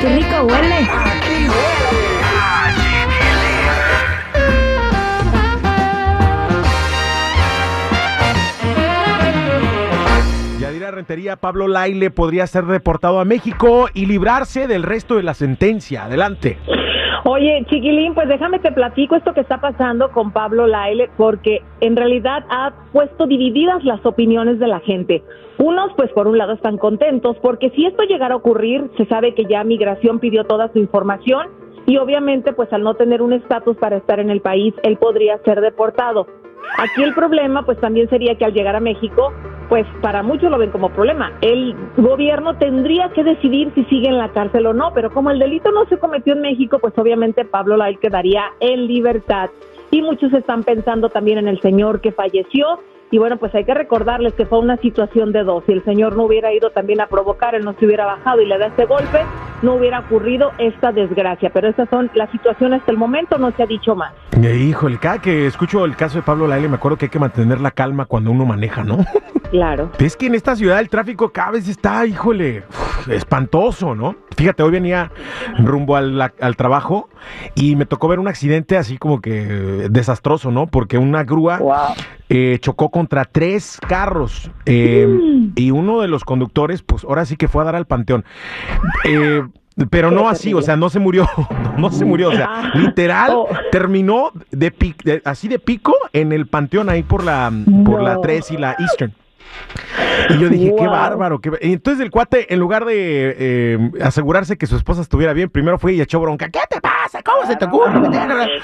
qué rico huele! Aquí Yadira Rentería, Pablo Laile podría ser deportado a México y librarse del resto de la sentencia. Adelante. Oye, chiquilín, pues déjame te platico esto que está pasando con Pablo Laile, porque en realidad ha puesto divididas las opiniones de la gente. Unos, pues por un lado están contentos, porque si esto llegara a ocurrir, se sabe que ya Migración pidió toda su información y obviamente, pues al no tener un estatus para estar en el país, él podría ser deportado. Aquí el problema, pues también sería que al llegar a México, pues para muchos lo ven como problema. El gobierno tendría que decidir si sigue en la cárcel o no, pero como el delito no se cometió en México, pues obviamente Pablo Lai quedaría en libertad. Y muchos están pensando también en el señor que falleció y bueno, pues hay que recordarles que fue una situación de dos. Si el señor no hubiera ido también a provocar, él no se hubiera bajado y le da este golpe, no hubiera ocurrido esta desgracia. Pero esas son las situaciones hasta el momento, no se ha dicho más. Eh, híjole, cada que escucho el caso de Pablo Laile me acuerdo que hay que mantener la calma cuando uno maneja, ¿no? Claro. Es que en esta ciudad el tráfico cada vez está, híjole, espantoso, ¿no? Fíjate, hoy venía rumbo al, al trabajo y me tocó ver un accidente así como que desastroso, ¿no? Porque una grúa eh, chocó contra tres carros eh, y uno de los conductores, pues ahora sí que fue a dar al panteón. Eh, pero no así, o sea, no se murió, no se murió, o sea, literal Oh. terminó de, de- así de pico en el panteón ahí por la por la No. 3 y la Eastern. Y yo dije, qué bárbaro. Qué... ba-". Y entonces el cuate, en lugar de eh, asegurarse que su esposa estuviera bien, primero fue y echó bronca. ¿Qué te pasa? ¿Cómo se te ocurre?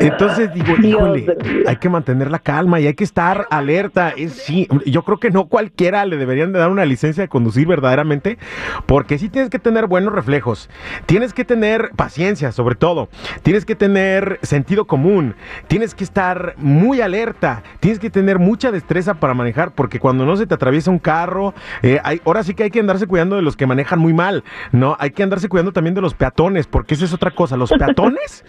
Entonces digo, híjole, hay que mantener la calma y hay que estar alerta. Es, sí, yo creo que no cualquiera le deberían de dar una licencia de conducir verdaderamente, porque sí tienes que tener buenos reflejos, tienes que tener paciencia sobre todo, tienes que tener sentido común, tienes que estar muy alerta, tienes que tener mucha destreza para manejar, porque cuando no se te atraviesa un carro, eh, hay, ahora sí que hay que andarse cuidando de los que manejan muy mal, ¿no? Hay que andarse cuidando también de los peatones, porque esa es otra cosa, los peatones.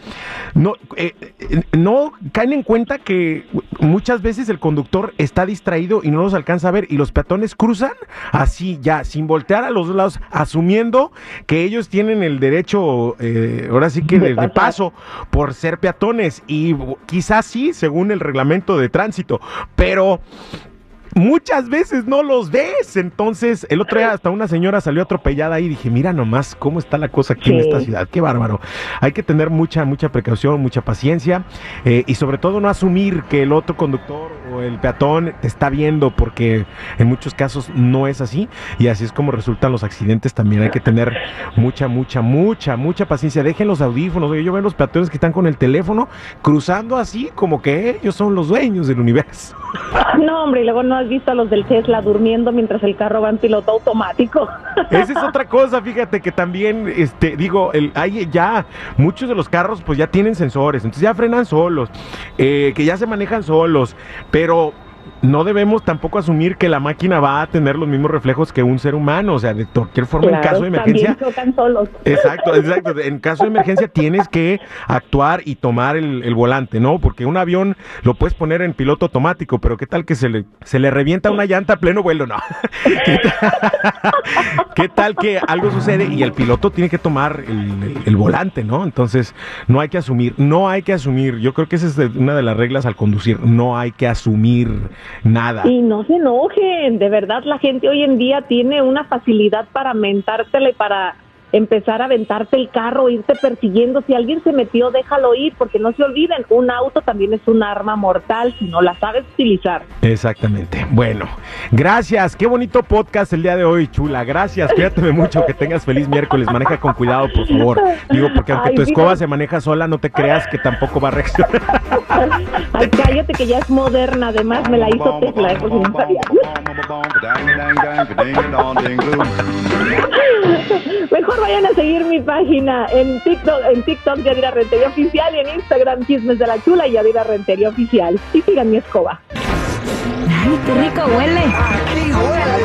No, eh, eh, no caen en cuenta que muchas veces el conductor está distraído y no los alcanza a ver y los peatones cruzan así ya, sin voltear a los dos lados, asumiendo que ellos tienen el derecho, eh, ahora sí que de, de paso, por ser peatones. Y quizás sí, según el reglamento de tránsito, pero muchas veces no los ves. Entonces, el otro día hasta una señora salió atropellada y dije, mira nomás cómo está la cosa aquí en esta ciudad. Qué bárbaro. Hay que tener mucha, mucha precaución, mucha paciencia eh, y sobre todo no asumir que el otro conductor o el peatón te está viendo porque en muchos casos no es así y así es como resultan los accidentes. También hay que tener mucha, mucha, mucha, mucha paciencia. Dejen los audífonos. Oye, yo veo los peatones que están con el teléfono cruzando así como que ellos son los dueños del universo. No, hombre, y luego no has visto a los del Tesla durmiendo mientras el carro va en piloto automático. Esa es otra cosa, fíjate que también, este, digo, el, hay ya muchos de los carros pues ya tienen sensores, entonces ya frenan solos, eh, que ya se manejan solos, pero no debemos tampoco asumir que la máquina va a tener los mismos reflejos que un ser humano, o sea, de cualquier forma en caso de emergencia. También chocan solos. Exacto, exacto. En caso de emergencia tienes que actuar y tomar el, el volante, ¿no? Porque un avión lo puedes poner en piloto automático, pero ¿qué tal que se le, se le revienta una llanta a pleno vuelo? No. ¿Qué tal, qué tal que algo sucede y el piloto tiene que tomar el, el- el volante, ¿no? Entonces, no hay que asumir, no hay que asumir. Yo creo que esa es una de las reglas al conducir. No hay que asumir nada. Y no se enojen, de verdad la gente hoy en día tiene una facilidad para mentártela y para empezar a aventarte el carro, irte persiguiendo. Si alguien se metió, déjalo ir, porque no se olviden, un auto también es un arma mortal si no la sabes utilizar. Exactamente. Bueno, gracias. Qué bonito podcast el día de hoy, chula. Gracias. Cuídate mucho. Que tengas feliz miércoles. Maneja con cuidado, por favor. Digo, porque aunque Ay, tu escoba se maneja sola, no te creas que tampoco va a reaccionar. Ay, cállate que ya es moderna, además me la hizo Tesla, eh, por si no sabías. vayan a seguir mi página en TikTok, en TikTok Yadira Rentería Oficial y en Instagram Chismes de la Chula y Yadira Rentería Oficial. Y sigan mi escoba. Ay, qué rico huele. Aquí huele la